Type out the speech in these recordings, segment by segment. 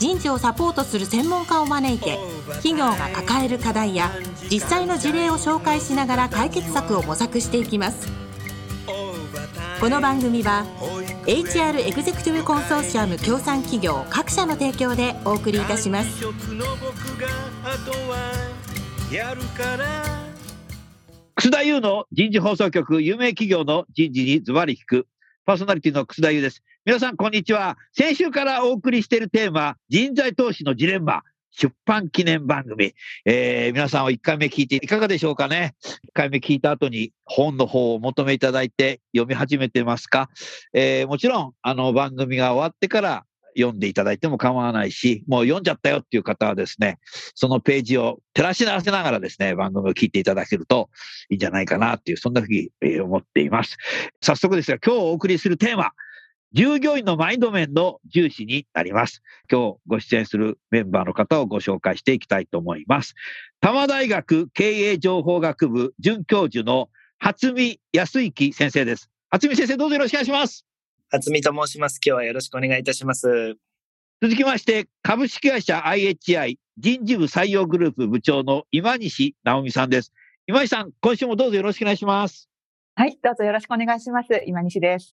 人事をサポートする専門家を招いて企業が抱える課題や実際の事例を紹介しながら解決策を模索していきます。この番組は HR エグゼクティブコンソーシアム協賛企業各社の提供でお送りいたします。楠田優の人事放送局有名企業の人事にズバリ聞く。パーソナリティの楠田優です。皆さん、こんにちは。先週からお送りしているテーマ、人材投資のジレンマ。出版記念番組。えー、皆さんは1回目聞いていかがでしょうかね ?1 回目聞いた後に本の方を求めいただいて読み始めてますかえー、もちろん、あの番組が終わってから読んでいただいても構わないし、もう読んじゃったよっていう方はですね、そのページを照らし合わせながらですね、番組を聞いていただけるといいんじゃないかなっていう、そんなふうに思っています。早速ですが、今日お送りするテーマ、従業員のマインド面の重視になります。今日ご出演するメンバーの方をご紹介していきたいと思います。多摩大学経営情報学部准教授の初見康之先生です。初見先生どうぞよろしくお願いします。初見と申します。今日はよろしくお願いいたします。続きまして、株式会社 IHI 人事部採用グループ部長の今西直美さんです。今西さん、今週もどうぞよろしくお願いします。はい、どうぞよろしくお願いします。今西です。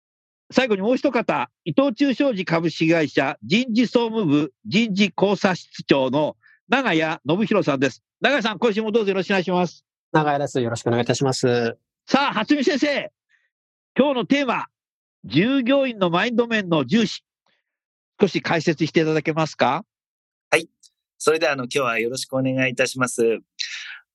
最後にもう一方、伊藤忠商事株式会社人事総務部人事考察室長の長谷信弘さんです。長谷さん、今週もどうぞよろしくお願いします。長谷です。よろしくお願いいたします。さあ、初見先生。今日のテーマ、従業員のマインド面の重視。少し解説していただけますか？はい。それでは、あの、今日はよろしくお願いいたします。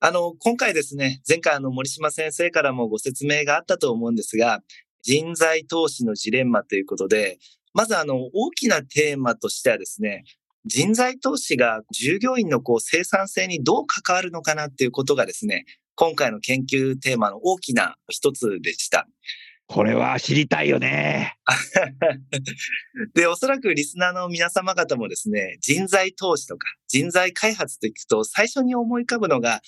あの、今回ですね、前回あの森島先生からもご説明があったと思うんですが、人材投資のジレンマということで、まずあの、大きなテーマとしてはですね、人材投資が従業員のこう生産性にどう関わるのかなっていうことがですね、今回の研究テーマの大きな一つでした。これは知りたいよね。で、おそらくリスナーの皆様方もですね、人材投資とか人材開発といくと最初に思い浮かぶのが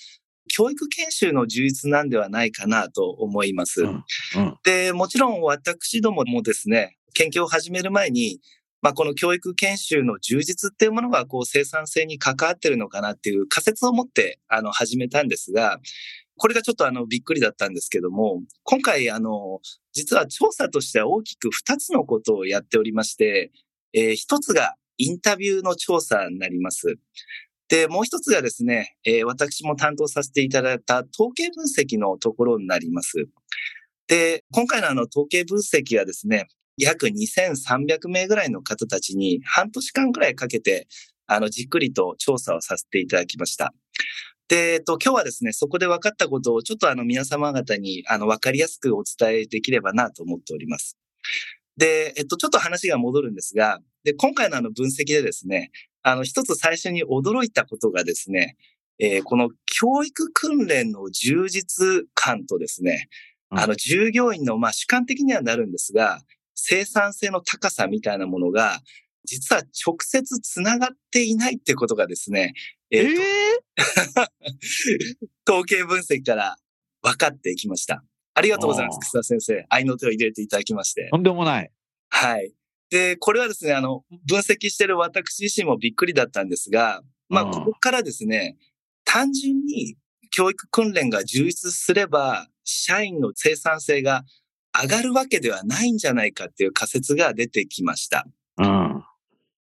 教育研修の充実なんではないかなと思います。うんうん、で、もちろん私どももですね、研究を始める前に、まあ、この教育研修の充実っていうものがこう生産性に関わってるのかなっていう仮説を持ってあの始めたんですが、これがちょっとあのびっくりだったんですけども、今回あの、実は調査としては大きく2つのことをやっておりまして、えー、1つがインタビューの調査になります。で、もう一つがですね、えー、私も担当させていただいた統計分析のところになります。で、今回のあの統計分析はですね、約2300名ぐらいの方たちに半年間ぐらいかけて、あの、じっくりと調査をさせていただきました。で、えっと、今日はですね、そこで分かったことをちょっとあの皆様方にあの分かりやすくお伝えできればなと思っております。で、えっと、ちょっと話が戻るんですが、で、今回のあの分析でですね、あの、一つ最初に驚いたことがですね、えー、この教育訓練の充実感とですね、あの、従業員の、まあ、主観的にはなるんですが、生産性の高さみたいなものが、実は直接つながっていないってことがですね、えー、えー、統計分析から分かってきました。ありがとうございます、草先生。愛の手を入れていただきまして。とんでもない。はい。で、これはですね、あの、分析してる私自身もびっくりだったんですが、まあ、ここからですね、単純に教育訓練が充実すれば、社員の生産性が上がるわけではないんじゃないかっていう仮説が出てきました。うん、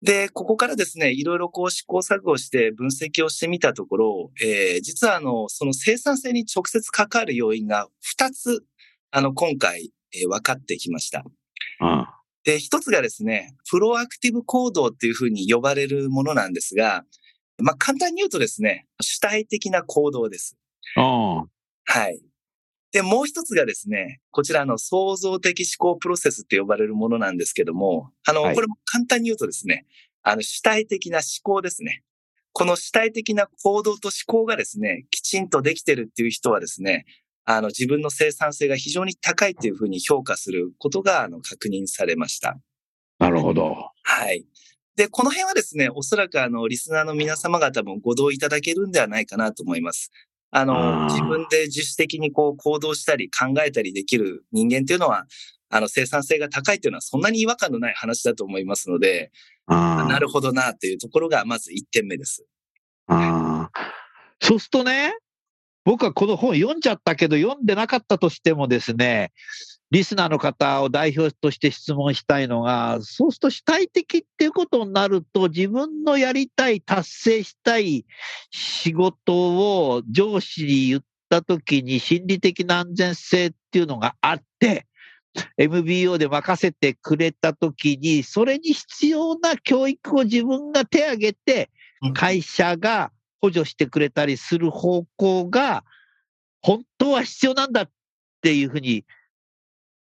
で、ここからですね、いろいろこう試行錯誤して分析をしてみたところ、えー、実はあの、その生産性に直接関わる要因が2つ、あの、今回、えー、分かってきました。うんで、一つがですね、プロアクティブ行動っていうふうに呼ばれるものなんですが、まあ、簡単に言うとですね、主体的な行動です。はい。で、もう一つがですね、こちらの創造的思考プロセスって呼ばれるものなんですけども、あの、はい、これも簡単に言うとですね、あの、主体的な思考ですね。この主体的な行動と思考がですね、きちんとできてるっていう人はですね、あの、自分の生産性が非常に高いというふうに評価することが、あの、確認されました。なるほど。はい。で、この辺はですね、おそらくあの、リスナーの皆様方もご同意いただけるんではないかなと思います。あの、自分で自主的にこう行動したり考えたりできる人間っていうのは、あの、生産性が高いっていうのはそんなに違和感のない話だと思いますので、なるほどなっていうところがまず1点目です。あー。そうするとね、僕はこの本読んじゃったけど、読んでなかったとしてもですね、リスナーの方を代表として質問したいのが、そうすると主体的っていうことになると、自分のやりたい、達成したい仕事を上司に言ったときに心理的な安全性っていうのがあって、MBO で任せてくれたときに、それに必要な教育を自分が手挙げて、会社が補助してくれたりする方向が、本当は必要なんだっていうふうに、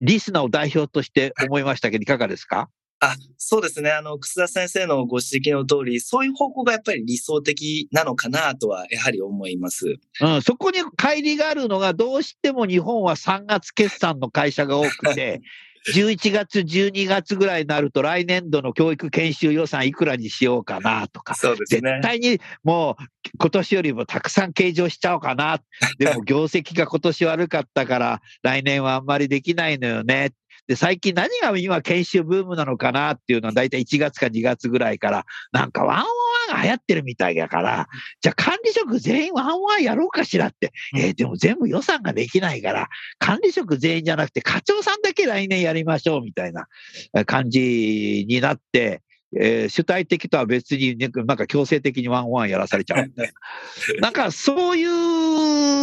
リスナーを代表として思いましたけど、いかがですか？あ、そうですね。あの、楠田先生のご指摘の通り、そういう方向がやっぱり理想的なのかなとは、やはり思います。うん、そこに乖離があるのが、どうしても日本は3月決算の会社が多くて、11月、12月ぐらいになると、来年度の教育研修予算いくらにしようかなとか、絶 そうですね。対にもう今年よりもたくさん計上しちゃおうかな。でも業績が今年悪かったから来年はあんまりできないのよね。で、最近何が今研修ブームなのかなっていうのは大体1月か2月ぐらいからなんかワンオンワンが流行ってるみたいだから、じゃあ管理職全員ワンオンワンやろうかしらって。えーでも全部予算ができないから管理職全員じゃなくて課長さんだけ来年やりましょうみたいなえー感じになって、えー主体的とは別に、ね、なんか強制的にワンオンワンやらされちゃうみたいな。なんかそういう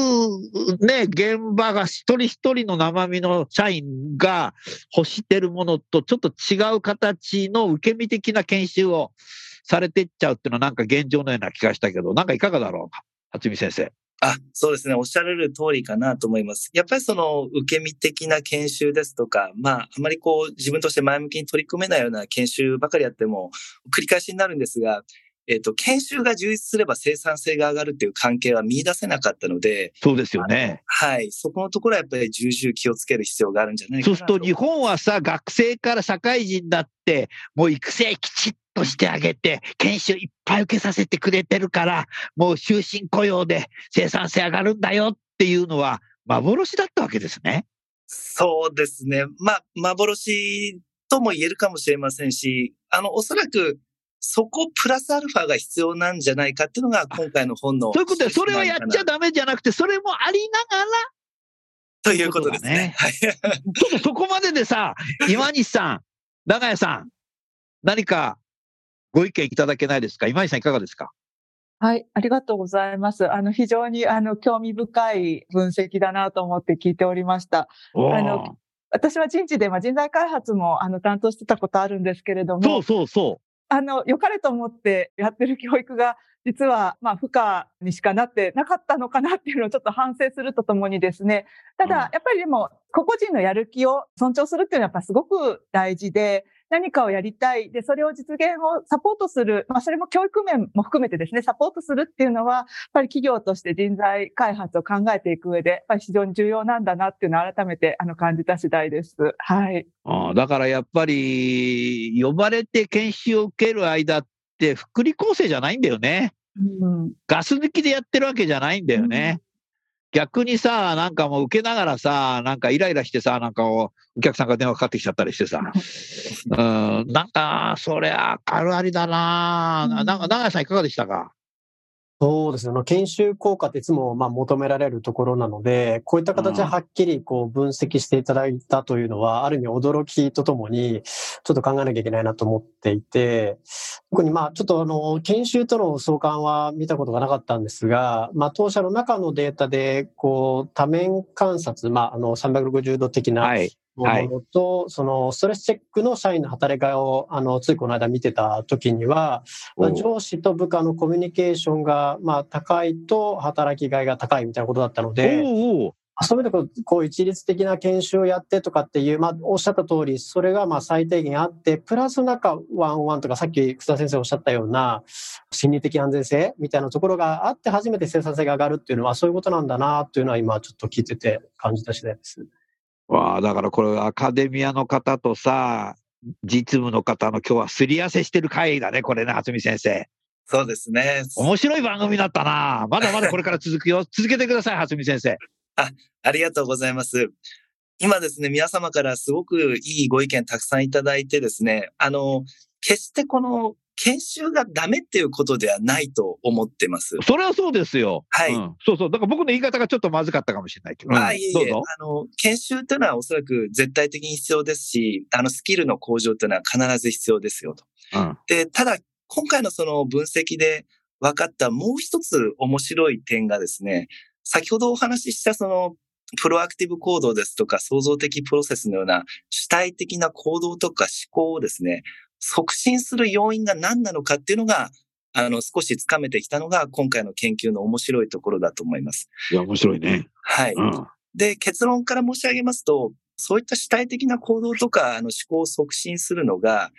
ね、現場が一人一人の生身の社員が欲してるものとちょっと違う形の受け身的な研修をされてっちゃうっていうのはなんか現状のような気がしたけど、なんかいかがだろうか初見先生。あ、そうですね。おっしゃられる通りかなと思います。やっぱりその受け身的な研修ですとか、まあ、あまりこう自分として前向きに取り組めないような研修ばかりやっても繰り返しになるんですが、えっ、と、研修が充実すれば生産性が上がるっていう関係は見出せなかったので、そうですよね。はい。そこのところはやっぱり重々気をつける必要があるんじゃないかなそうすると日本はさ、学生から社会人だって、もう育成きちっとしてあげて、研修いっぱい受けさせてくれてるから、もう終身雇用で生産性上がるんだよっていうのは幻だったわけですね。そうですね。まあ、幻とも言えるかもしれませんし、あの、おそらく、そこプラスアルファが必要なんじゃないかっていうのが今回の本の。ということで、それはやっちゃダメじゃなくて、それもありながら、ということですね。はい。ちょっとそこまででさ、今西さん、長谷さん、何かご意見いただけないですか？今西さんいかがですか？はい、ありがとうございます。あの、非常に、あの、興味深い分析だなと思って聞いておりました。あの私は人事で、まあ、人材開発も、あの、担当してたことあるんですけれども、そうそうそあの、良かれと思ってやってる教育が、実は、まあ、負荷にしかなってなかったのかなっていうのをちょっと反省するとともにですね、ただ、うん。やっぱりでも、個々人のやる気を尊重するっていうのはやっぱすごく大事で、何かをやりたい。で、それを実現をサポートする。まあ、それも教育面も含めてですね、サポートするっていうのは、やっぱり企業として人材開発を考えていく上で、やっぱり非常に重要なんだなっていうのを改めて、あの、感じた次第です。はい。う。あーだからやっぱり、呼ばれて研修を受ける間って、福利厚生じゃないんだよね。うん。ガス抜きでやってるわけじゃないんだよね。逆にさ、なんかもう受けながらさ、なんかイライラしてさ、なんかお客さんが電話かかってきちゃったりしてさ、うん、なんか、そりゃ、あるありだな、うん。なんか、長谷さんいかがでしたか？そうですね。あの研修効果っていつもまあ求められるところなので、こういった形ではっきりこう分析していただいたというのは、ある意味驚きとともに、ちょっと考えなきゃいけないなと思っていて、特にまあちょっとあの、研修との相関は見たことがなかったんですが、まあ当社の中のデータで、こう多面観察、まああの360度的なはい。ものと、そのストレスチェックの社員の働き方を、あの、ついこの間見てた時には、まあ、上司と部下のコミュニケーションが、まあ、高いと働きがいが高いみたいなことだったので、おそういう意味でこう、こう一律的な研修をやってとかっていう、まあ、おっしゃった通り、それがまあ最低限あって、プラスなんかワンワンとか、さっき草先生おっしゃったような、心理的安全性みたいなところがあって初めて生産性が上がるっていうのは、そういうことなんだな、というのは今ちょっと聞いてて感じた次第です。わあ、だからこれアカデミアの方とさ、実務の方の今日はすり合わせしてる会だね、これね、初見先生。そうですね。面白い番組だったな。まだまだこれから続くよ。続けてください、初見先生。あ、ありがとうございます。今ですね、皆様からすごくいいご意見たくさんいただいてですね、あの、決してこの研修がダメっていうことではないと思ってます。それはそうですよ。はい、うん、そうそう。だから僕の言い方がちょっとまずかったかもしれないけど。あ、いえいえ。あの、研修っていうのはおそらく絶対的に必要ですし、あの、スキルの向上っていうのは必ず必要ですよと。うん、で、ただ、今回のその分析で分かったもう一つ面白い点がですね、先ほどお話ししたそのプロアクティブ行動ですとか創造的プロセスのような主体的な行動とか思考をですね、促進する要因が何なのかっていうのが、あの、少しつかめてきたのが今回の研究の面白いところだと思います。いや、面白いね。はい。うん、で、結論から申し上げますと、そういった主体的な行動とか、あの、思考を促進するのが、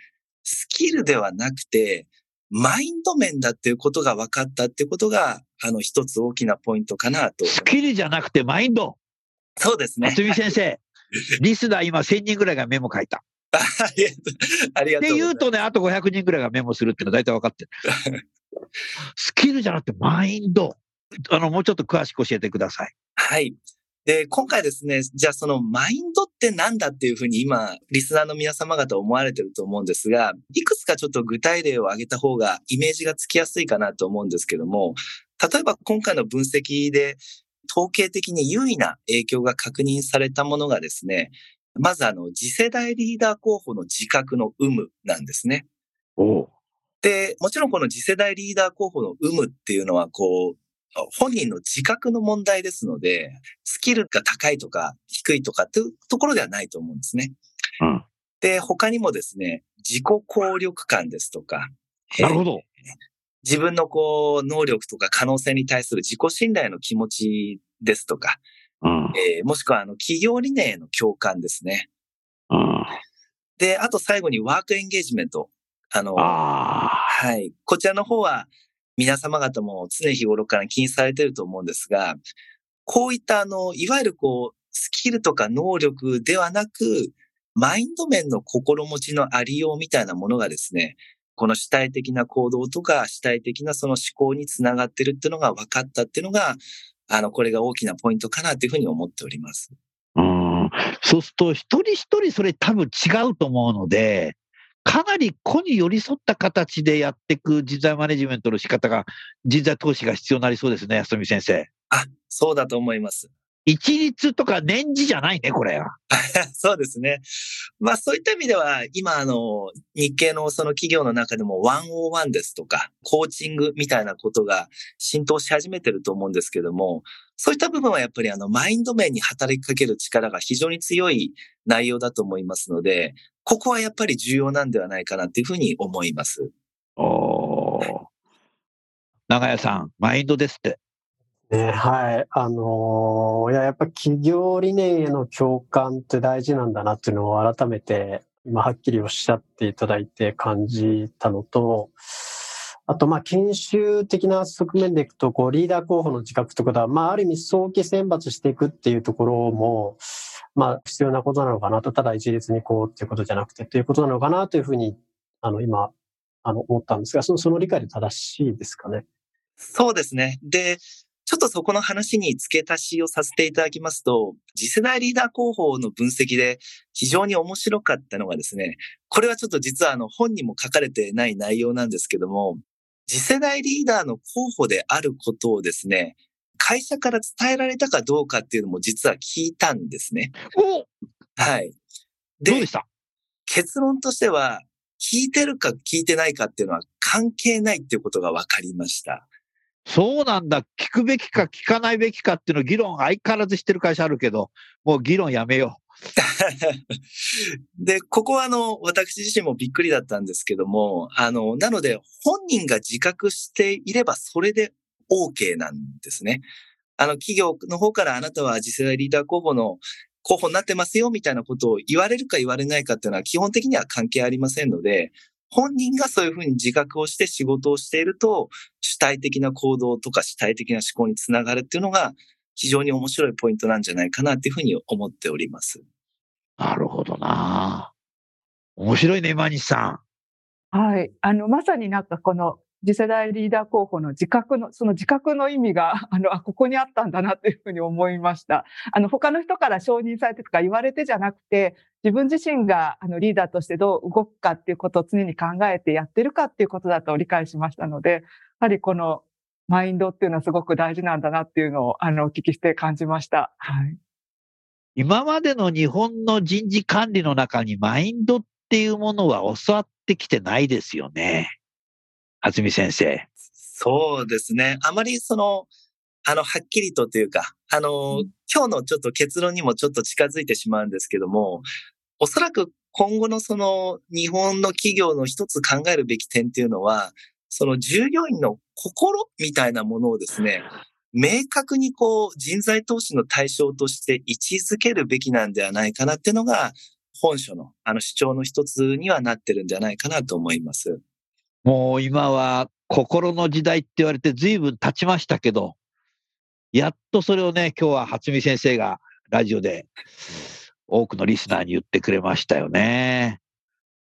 スキルではなくて、マインド面だっていうことが分かったっていうことが、あの、一つ大きなポイントかなと。スキルじゃなくてマインド。そうですね。厚見先生、リスナー今1000人ぐらいがメモ書いた。ありがとう。で言うとね、あと500人ぐらいがメモするっていうのは大体分かってる。スキルじゃなくてマインド。あの、もうちょっと詳しく教えてください。はい。で、今回ですね、じゃあそのマインドって何だっていうふうに今、リスナーの皆様方思われてると思うんですが、いくつかちょっと具体例を挙げた方がイメージがつきやすいかなと思うんですけども、例えば今回の分析で統計的に優位な影響が確認されたものがですね、まずあの、次世代リーダー候補の自覚の有無なんですね。で、もちろんこの次世代リーダー候補の有無っていうのは、こう、本人の自覚の問題ですので、スキルが高いとか低いとかっていうところではないと思うんですね。うん、で、他にもですね、自己効力感ですとか、なるほど。自分のこう、能力とか可能性に対する自己信頼の気持ちですとか、うん、えー、もしくはあの企業理念への共感ですね。うん、で、あと最後にワークエンゲージメント。あの、あはい。こちらの方は、皆様方も常日頃から気にされていると思うんですが、こういったあの、いわゆるこう、スキルとか能力ではなく、マインド面の心持ちのありようみたいなものがですね、この主体的な行動とか主体的なその思考につながってるっていうのが分かったっていうのが、あの、これが大きなポイントかなというふうに思っております。うん。そうすると、一人一人それ多分違うと思うので、かなり個に寄り添った形でやっていく人材マネジメントの仕方が、人材投資が必要になりそうですね、安富先生。あ、そうだと思います。一律とか年次じゃないね、これは。そうですね。まあそういった意味では、今あの、日系のその企業の中でも101ですとか、コーチングみたいなことが浸透し始めてると思うんですけども、そういった部分はやっぱりあの、マインド面に働きかける力が非常に強い内容だと思いますので、ここはやっぱり重要なんではないかなっていうふうに思います。お長屋さん、マインドですって。ね、はい。あのー、いや、やっぱ企業理念への共感って大事なんだなっていうのを改めて、今はっきりおっしゃっていただいて感じたのと、あと、まあ、研修的な側面でいくと、こう、リーダー候補の自覚とか、まあ、ある意味、早期選抜していくっていうところも、まあ、必要なことなのかなと、ただ一律にこうっていうことじゃなくて、ということなのかなというふうに、あの、今、あの、思ったんですが、その、その理解で正しいですかね？そうですね。で、ちょっとそこの話に付け足しをさせていただきますと、次世代リーダー候補の分析で非常に面白かったのがですね、これはちょっと実はあの本にも書かれてない内容なんですけども、次世代リーダーの候補であることをですね、会社から伝えられたかどうかっていうのも実は聞いたんですね。おはい。で、どうでした？結論としては、聞いてるか聞いてないかっていうのは関係ないっていうことが分かりました。そうなんだ。聞くべきか聞かないべきかっていうの議論相変わらずしてる会社あるけど、もう議論やめよう。で、ここはあの、私自身もびっくりだったんですけども、あの、なので本人が自覚していればそれで OK なんですね。あの、企業の方からあなたは次世代リーダー候補の候補になってますよみたいなことを言われるか言われないかっていうのは基本的には関係ありませんので、本人がそういうふうに自覚をして仕事をしていると、主体的な行動とか主体的な思考につながるっていうのが非常に面白いポイントなんじゃないかなっていうふうに思っております。なるほどな面白いね、今西さん。はい。あの、まさになんかこの次世代リーダー候補の自覚の、その自覚の意味が、あの、あ、ここにあったんだなというふうに思いました。あの、他の人から承認されてとか言われてじゃなくて、自分自身があのリーダーとしてどう動くかっていうことを常に考えてやってるかっていうことだと理解しましたので、やはりこのマインドっていうのはすごく大事なんだなっていうのを、あの、お聞きして感じました。はい。今までの日本の人事管理の中にマインドっていうものは教わってきてないですよね。厚美先生。そうですね。あまりその、あの、はっきりとというか、あの、うん、今日のちょっと結論にもちょっと近づいてしまうんですけども、おそらく今後のその日本の企業の一つ考えるべき点っていうのは、その従業員の心みたいなものをですね、明確にこう人材投資の対象として位置づけるべきなんではないかなっていうのが、本書のあの主張の一つにはなってるんじゃないかなと思います。もう今は心の時代って言われて随分経ちましたけど、やっとそれをね、今日は初見先生がラジオで多くのリスナーに言ってくれましたよね。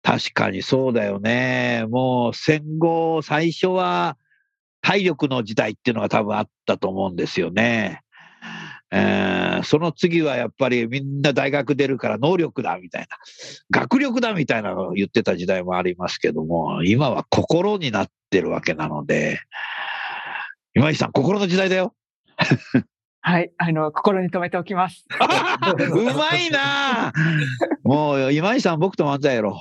確かにそうだよね。もう戦後最初は体力の時代っていうのが多分あったと思うんですよね。えー、その次はやっぱりみんな大学出るから能力だみたいな、学力だみたいなのを言ってた時代もありますけども、今は心になってるわけなので、今井さん、心の時代だよ。はい、あの、心に留めておきます。うまいな もう、今井さん、僕と漫才やろ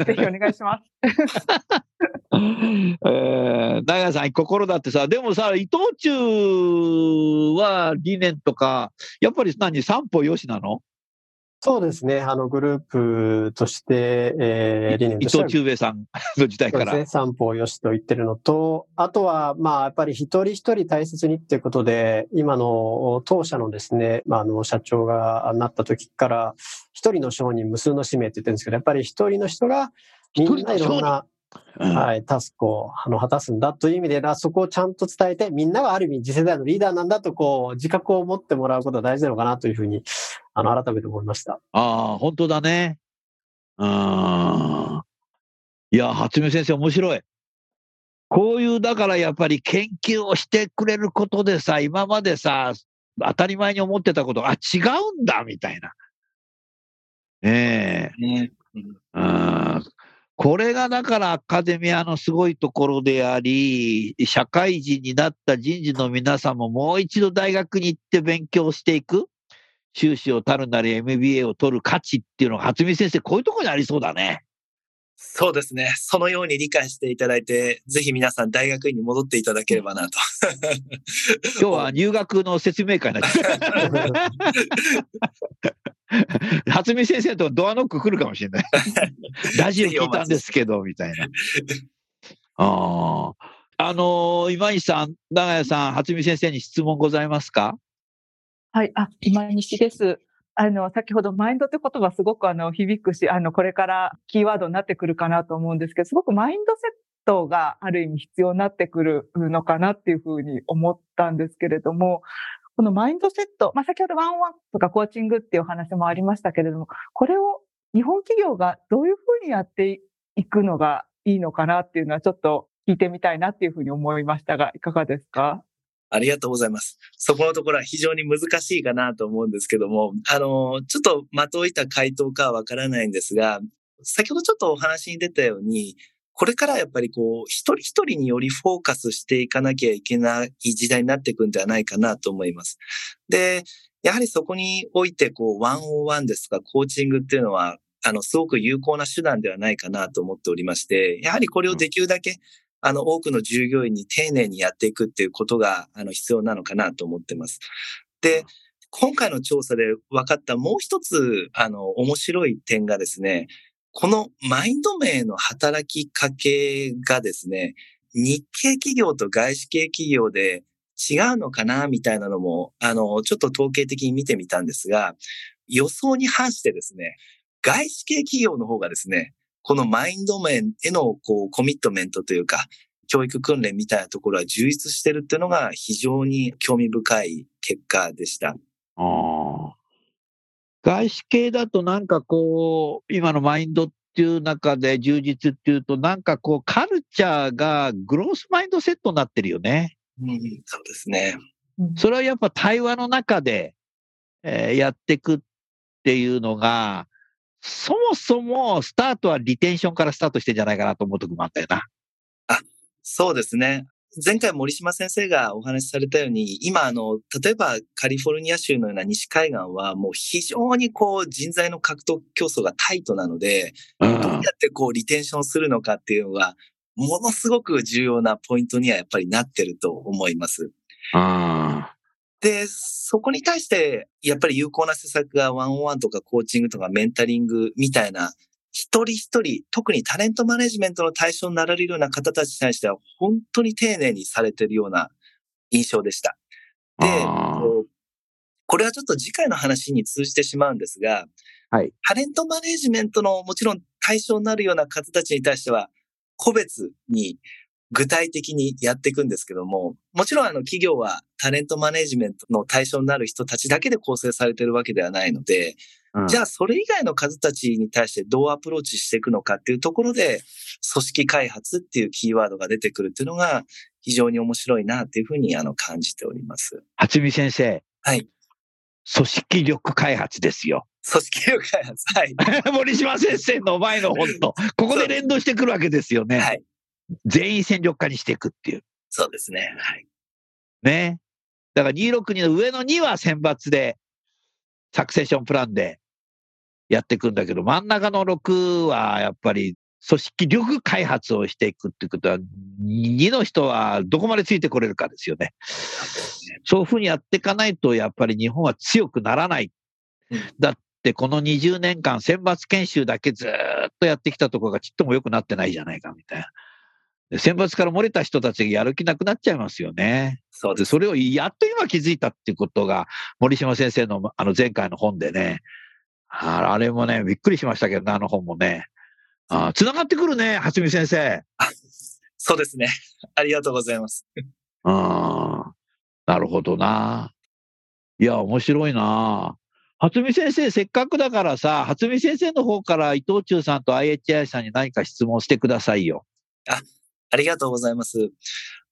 う。ぜひお願いします。えー、長さん、心だってさ、でもさ、伊藤忠は理念とか、やっぱり何、三歩よしなの？そうですね。あの、グループとして、えー、理念伊藤忠兵衛さん の時代から。ね。三方よしと言ってるのと、あとは、まあ、やっぱり一人一人大切にっていうことで、今の当社のですね、まあ、あの、社長がなった時から、一人の商人無数の使命って言ってるんですけど、やっぱり一人の人が、みんないろんな、はい、タスクをあの果たすんだという意味で、そこをちゃんと伝えて、みんながある意味次世代のリーダーなんだと、こう、自覚を持ってもらうことが大事なのかなというふうに、あの、改めて思いました。ああ、本当だね。うん。いや、初見先生面白い。こういう、だからやっぱり研究をしてくれることでさ、今までさ、当たり前に思ってたことが、あ、違うんだ、みたいな。ねえ。ねうん、これがだからアカデミアのすごいところであり、社会人になった人事の皆さんももう一度大学に行って勉強していく。修士を取るなり MBA を取る価値っていうのが、初見先生、こういうところにありそうだね。そうですね。そのように理解していただいて、ぜひ皆さん大学院に戻っていただければなと。今日は入学の説明会になって初見先生とドアノック来るかもしれない。ラジオ聞いたんですけど、みたいな。ああのー、今井さん、長谷さん、初見先生に質問ございますか？はい、あ、今西です。あの、先ほどマインドって言葉すごくあの、響くし、あの、これからキーワードになってくるかなと思うんですけど、すごくマインドセットがある意味必要になってくるのかなっていうふうに思ったんですけれども、このマインドセット、まあ、先ほどワンワンとかコーチングっていうお話もありましたけれども、これを日本企業がどういうふうにやっていくのがいいのかなっていうのはちょっと聞いてみたいなっていうふうに思いましたが、いかがですか？ありがとうございます。そこのところは非常に難しいかなと思うんですけども、あの、ちょっと的をいた回答かはわからないんですが、先ほどちょっとお話に出たように、これからやっぱりこう、一人一人によりフォーカスしていかなきゃいけない時代になっていくんではないかなと思います。で、やはりそこにおいて、こう、ワンオワンですとか、コーチングっていうのは、あの、すごく有効な手段ではないかなと思っておりまして、やはりこれをできるだけ、あの、多くの従業員に丁寧にやっていくっていうことが、あの、必要なのかなと思ってます。で、今回の調査で分かったもう一つ、あの、面白い点がですね、このマインド名の働きかけがですね、日系企業と外資系企業で違うのかなみたいなのも、あの、ちょっと統計的に見てみたんですが、予想に反してですね、外資系企業の方がですね、このマインド面へのこうコミットメントというか、教育訓練みたいなところは充実してるっていうのが非常に興味深い結果でした。あ外資系だとなんかこう、今のマインドっていう中で充実っていうと、なんかこう、カルチャーがグロースマインドセットになってるよね。うん、そうですね。それはやっぱ対話の中で、えー、やっていくっていうのが、そもそもスタートはリテンションからスタートしてんじゃないかなと思うときもあったよな。あ、そうですね。前回森島先生がお話しされたように、今あの、例えばカリフォルニア州のような西海岸はもう非常にこう人材の獲得競争がタイトなので、どうやってこうリテンションするのかっていうのが、ものすごく重要なポイントにはやっぱりなってると思います。で、そこに対して、やっぱり有効な施策がワンオンワンとかコーチングとかメンタリングみたいな一人一人、特にタレントマネジメントの対象になられるような方たちに対しては、本当に丁寧にされているような印象でした。で、これはちょっと次回の話に通じてしまうんですが、はい、タレントマネジメントのもちろん対象になるような方たちに対しては、個別に具体的にやっていくんですけども、もちろんあの企業はタレントマネジメントの対象になる人たちだけで構成されているわけではないので、うん、じゃあそれ以外の数たちに対してどうアプローチしていくのかっていうところで、組織開発っていうキーワードが出てくるっていうのが非常に面白いなっていうふうにあの感じております。初見先生。はい。組織力開発ですよ。組織力開発。はい。森島先生の前の本と、ここで連動してくるわけですよね。はい。全員戦力化にしていくっていう。そうですね。はい。ね。だから262の上の2は選抜で、サクセッションプランでやっていくんだけど、真ん中の6はやっぱり組織力開発をしていくってことは、2の人はどこまでついてこれるかですよね。そういうふうにやっていかないと、やっぱり日本は強くならない。だってこの20年間選抜研修だけずっとやってきたところがちっとも良くなってないじゃないかみたいな。選抜から漏れた人たちがやる気なくなっちゃいますよね。そうでそれをやっと今気づいたっていうことが、森島先生のあの前回の本でね、あれもね、びっくりしましたけどね、あの本もね。あ繋がってくるね、初見先生。そうですね。ありがとうございます。あなるほどな。いや、面白いな。初見先生、せっかくだからさ、初見先生の方から伊藤忠さんと IHI さんに何か質問してくださいよ。あ、ありがとうございます。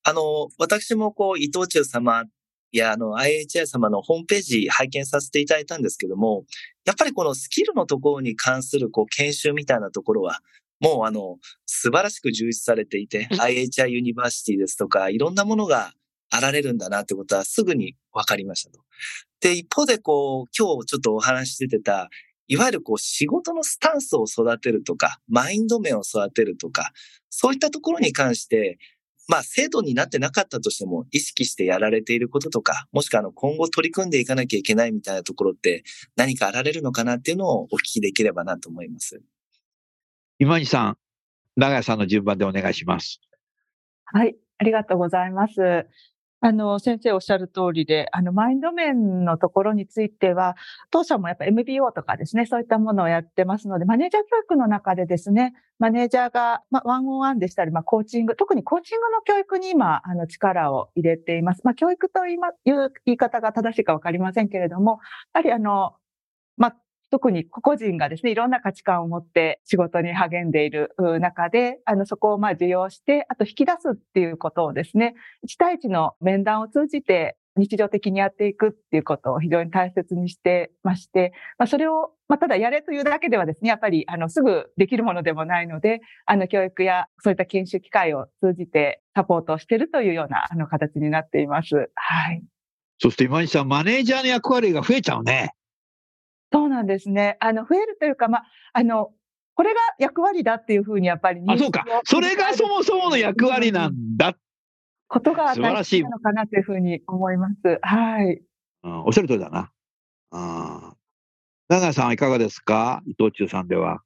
あの、私もこう、伊藤忠様や、あの、IHI 様のホームページ拝見させていただいたんですけども、やっぱりこのスキルのところに関するこう研修みたいなところは、もうあの、素晴らしく充実されていて、IHI ユニバーシティですとか、いろんなものがあられるんだなってことはすぐに分かりましたと。で、一方でこう、今日ちょっとお話ししててた、いわゆるこう仕事のスタンスを育てるとか、マインド面を育てるとか、そういったところに関して、まあ制度になってなかったとしても意識してやられていることとか、もしくはあの今後取り組んでいかなきゃいけないみたいなところって何かあられるのかなっていうのをお聞きできればなと思います。今西さん、長谷さんの順番でお願いします。はい、ありがとうございます。あの、先生おっしゃる通りで、あの、マインド面のところについては、当社もやっぱ MBO とかですね、そういったものをやってますので、マネージャー教育の中でですね、マネージャーが、ま、ワンオンワンでしたり、ま、コーチング、特にコーチングの教育に今、あの、力を入れています。まあ、教育という言い方が正しいかわかりませんけれども、やはりあの、特に個々人がですね、いろんな価値観を持って仕事に励んでいる中で、あの、そこをまあ受容して、あと引き出すっていうことをですね、1対1の面談を通じて日常的にやっていくっていうことを非常に大切にしてまして、まあ、それを、まあ、ただやれというだけではですね、やっぱり、あの、すぐできるものでもないので、あの、教育やそういった研修機会を通じてサポートをしているというような、あの、形になっています。はい。そして今西さん、マネージャーの役割が増えちゃうね。そうなんですね。あの、増えるというか、まあ、あの、これが役割だっていうふうにやっぱりあ、そうか。それがそもそもの役割なんだ。ことが大事なのかなというふうに思います。はい。うん、おっしゃる通りだな。あ長谷さんはいかがですか？伊藤忠さんでは。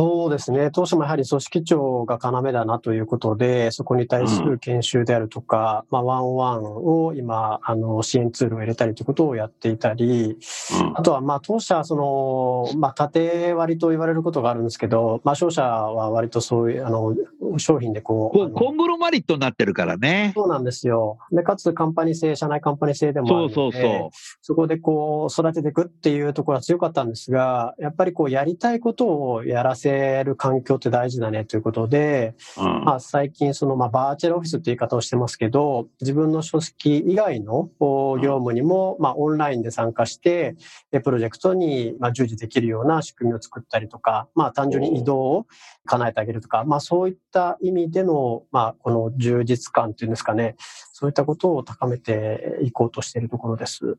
そうですね。当初もやはり組織長が要だなということで、そこに対する研修であるとか、うん、まあ、ワンワンを今、あの、支援ツールを入れたりということをやっていたり、うん、あとは、まあ、当社、その、まあ、縦割りと言われることがあるんですけど、まあ、商社は割とそういう、あの、商品でこう。コングロマリットになってるからね。そうなんですよ。で、かつ、カンパニー制、社内カンパニー制でもあるので、そうそうそう。そこでこう、育てていくっていうところは強かったんですが、やっぱりこう、やりたいことをやらせる環境って大事だねということで、うん、まあ、最近その、まあ、バーチャルオフィスって言い方をしてますけど、自分の組織以外の業務にも、まあ、オンラインで参加して、プロジェクトに、まあ、従事できるような仕組みを作ったりとか、まあ、単純に移動を叶えてあげるとか、まあ、そういった意味での、まあ、この充実感っていうんですかね、そういったことを高めていこうとしているところです。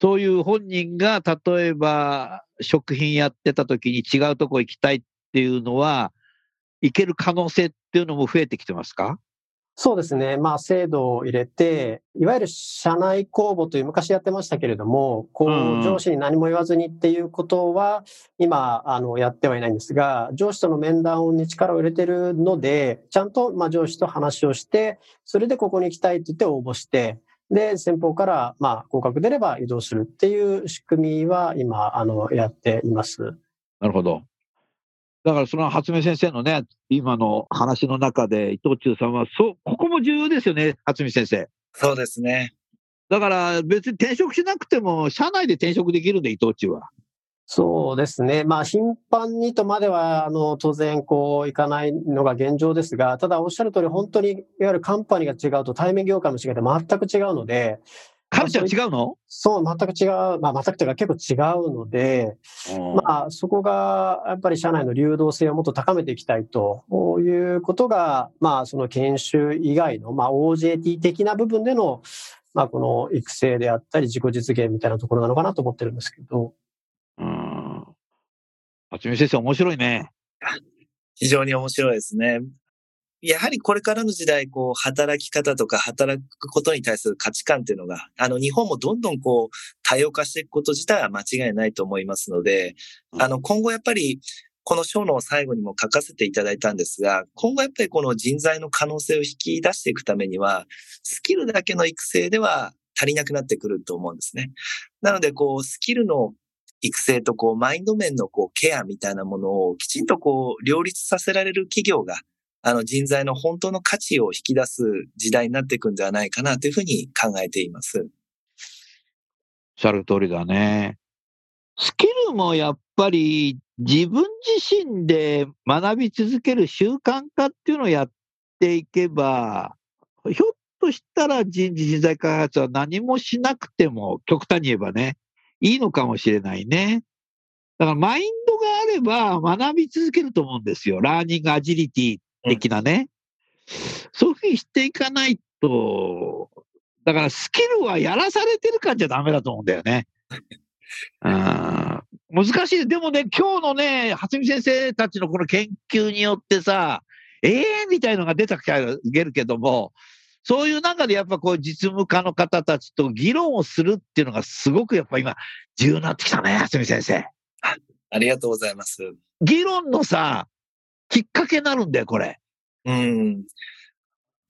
そういう本人が例えば食品やってた時に違うとこ行きたいっていうのは、行ける可能性っていうのも増えてきてますか？そうですね。まあ、制度を入れて、いわゆる社内公募という昔やってましたけれども、こう、上司に何も言わずにっていうことは、今、あの、やってはいないんですが、上司との面談に力を入れてるので、ちゃんと、まあ、上司と話をして、それでここに行きたいって言って応募して、で、先方から、まあ、合格出れば移動するっていう仕組みは今、あの、やっています。なるほど。だからその初見先生のね、今の話の中で伊藤忠さんは、そう、ここも重要ですよね、初見先生。そうですね。だから別に転職しなくても、社内で転職できるんで、伊藤忠は。そうですね。まあ、頻繁にとまでは、あの、当然、こう、いかないのが現状ですが、ただおっしゃる通り、本当に、いわゆるカンパニーが違うと対面業界も違って全く違うので、カルチャー違うの？そう、全く違う。まあ、全くというか結構違うので、まあ、そこが、やっぱり社内の流動性をもっと高めていきたいということが、まあ、その研修以外の、まあ、OJT 的な部分での、まあ、この育成であったり、自己実現みたいなところなのかなと思ってるんですけど。うん。初見先生、面白いね。非常に面白いですね。やはりこれからの時代、こう、働き方とか働くことに対する価値観っていうのが、あの、日本もどんどんこう、多様化していくこと自体は間違いないと思いますので、あの、今後やっぱり、この章の最後にも書かせていただいたんですが、今後やっぱりこの人材の可能性を引き出していくためには、スキルだけの育成では足りなくなってくると思うんですね。なので、こう、スキルの育成とこう、マインド面のこう、ケアみたいなものをきちんとこう、両立させられる企業が、あの、人材の本当の価値を引き出す時代になっていくんではないかなというふうに考えています。おっしゃる通りだね。スキルもやっぱり自分自身で学び続ける習慣化っていうのをやっていけば、ひょっとしたら人事人材開発は何もしなくても、極端に言えばね、いいのかもしれないね。だからマインドがあれば学び続けると思うんですよ。ラーニングアジリティ的なね。うん、そういうふうにしていかないと、だからスキルはやらされてる感じゃダメだと思うんだよね。うん、難しい。でもね、今日のね、初見先生たちのこの研究によってさ、ええー、みたいのが出たきゃいけるけども、そういう中でやっぱこう実務家の方たちと議論をするっていうのがすごくやっぱ今重要になってきたね、蓮見先生。ありがとうございます。議論のさ、きっかけになるんだよ、これ。うん。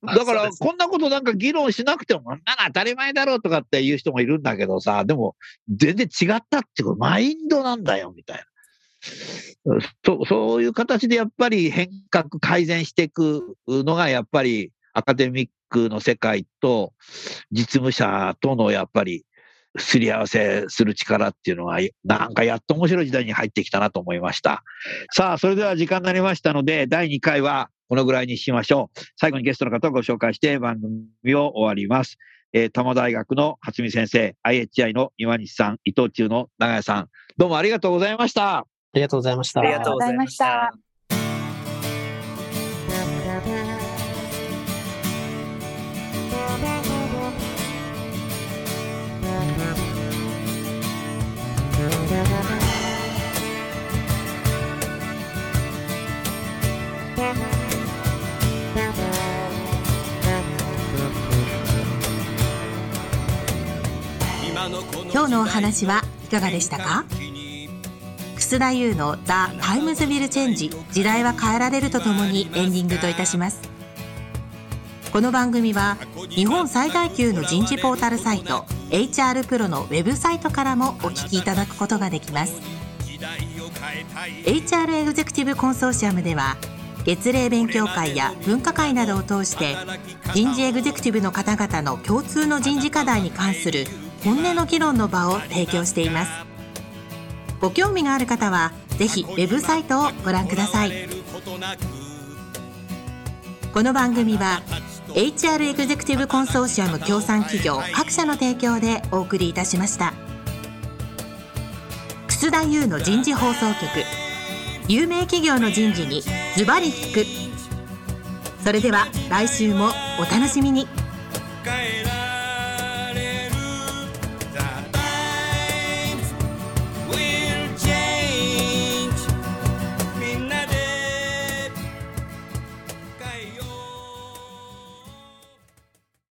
だから、こんなことなんか議論しなくても、こんなの当たり前だろうとかって言う人もいるんだけどさ、でも、全然違ったっていうマインドなんだよ、みたいな。そそういう形でやっぱり変革、改善していくのが、やっぱりアカデミックの世界と実務者とのやっぱりすり合わせする力っていうのは、なんかやっと面白い時代に入ってきたなと思いました。さあ、それでは時間になりましたので、第2回はこのぐらいにしましょう。最後にゲストの方をご紹介して番組を終わります。えー、多摩大学の初見先生、IHI の岩西さん、伊藤忠の長谷さん、どうもありがとうございました。ありがとうございました。ありがとうございました。今日のお話はいかがでしたか？楠田優の The Times Will Change 時代は変えられるとともにエンディングといたします。この番組は日本最大級の人事ポータルサイト HR プロのウェブサイトからもお聞きいただくことができます。HR エグゼクティブコンソーシアムでは月例勉強会や分科会などを通して人事エグゼクティブの方々の共通の人事課題に関する本音の議論の場を提供しています。ご興味がある方はぜひウェブサイトをご覧ください。この番組は HR エグゼクティブコンソーシアム協賛企業各社の提供でお送りいたしました。楠田優の人事放送局有名企業の人事にズバリ聞く。それでは来週もお楽しみに。帰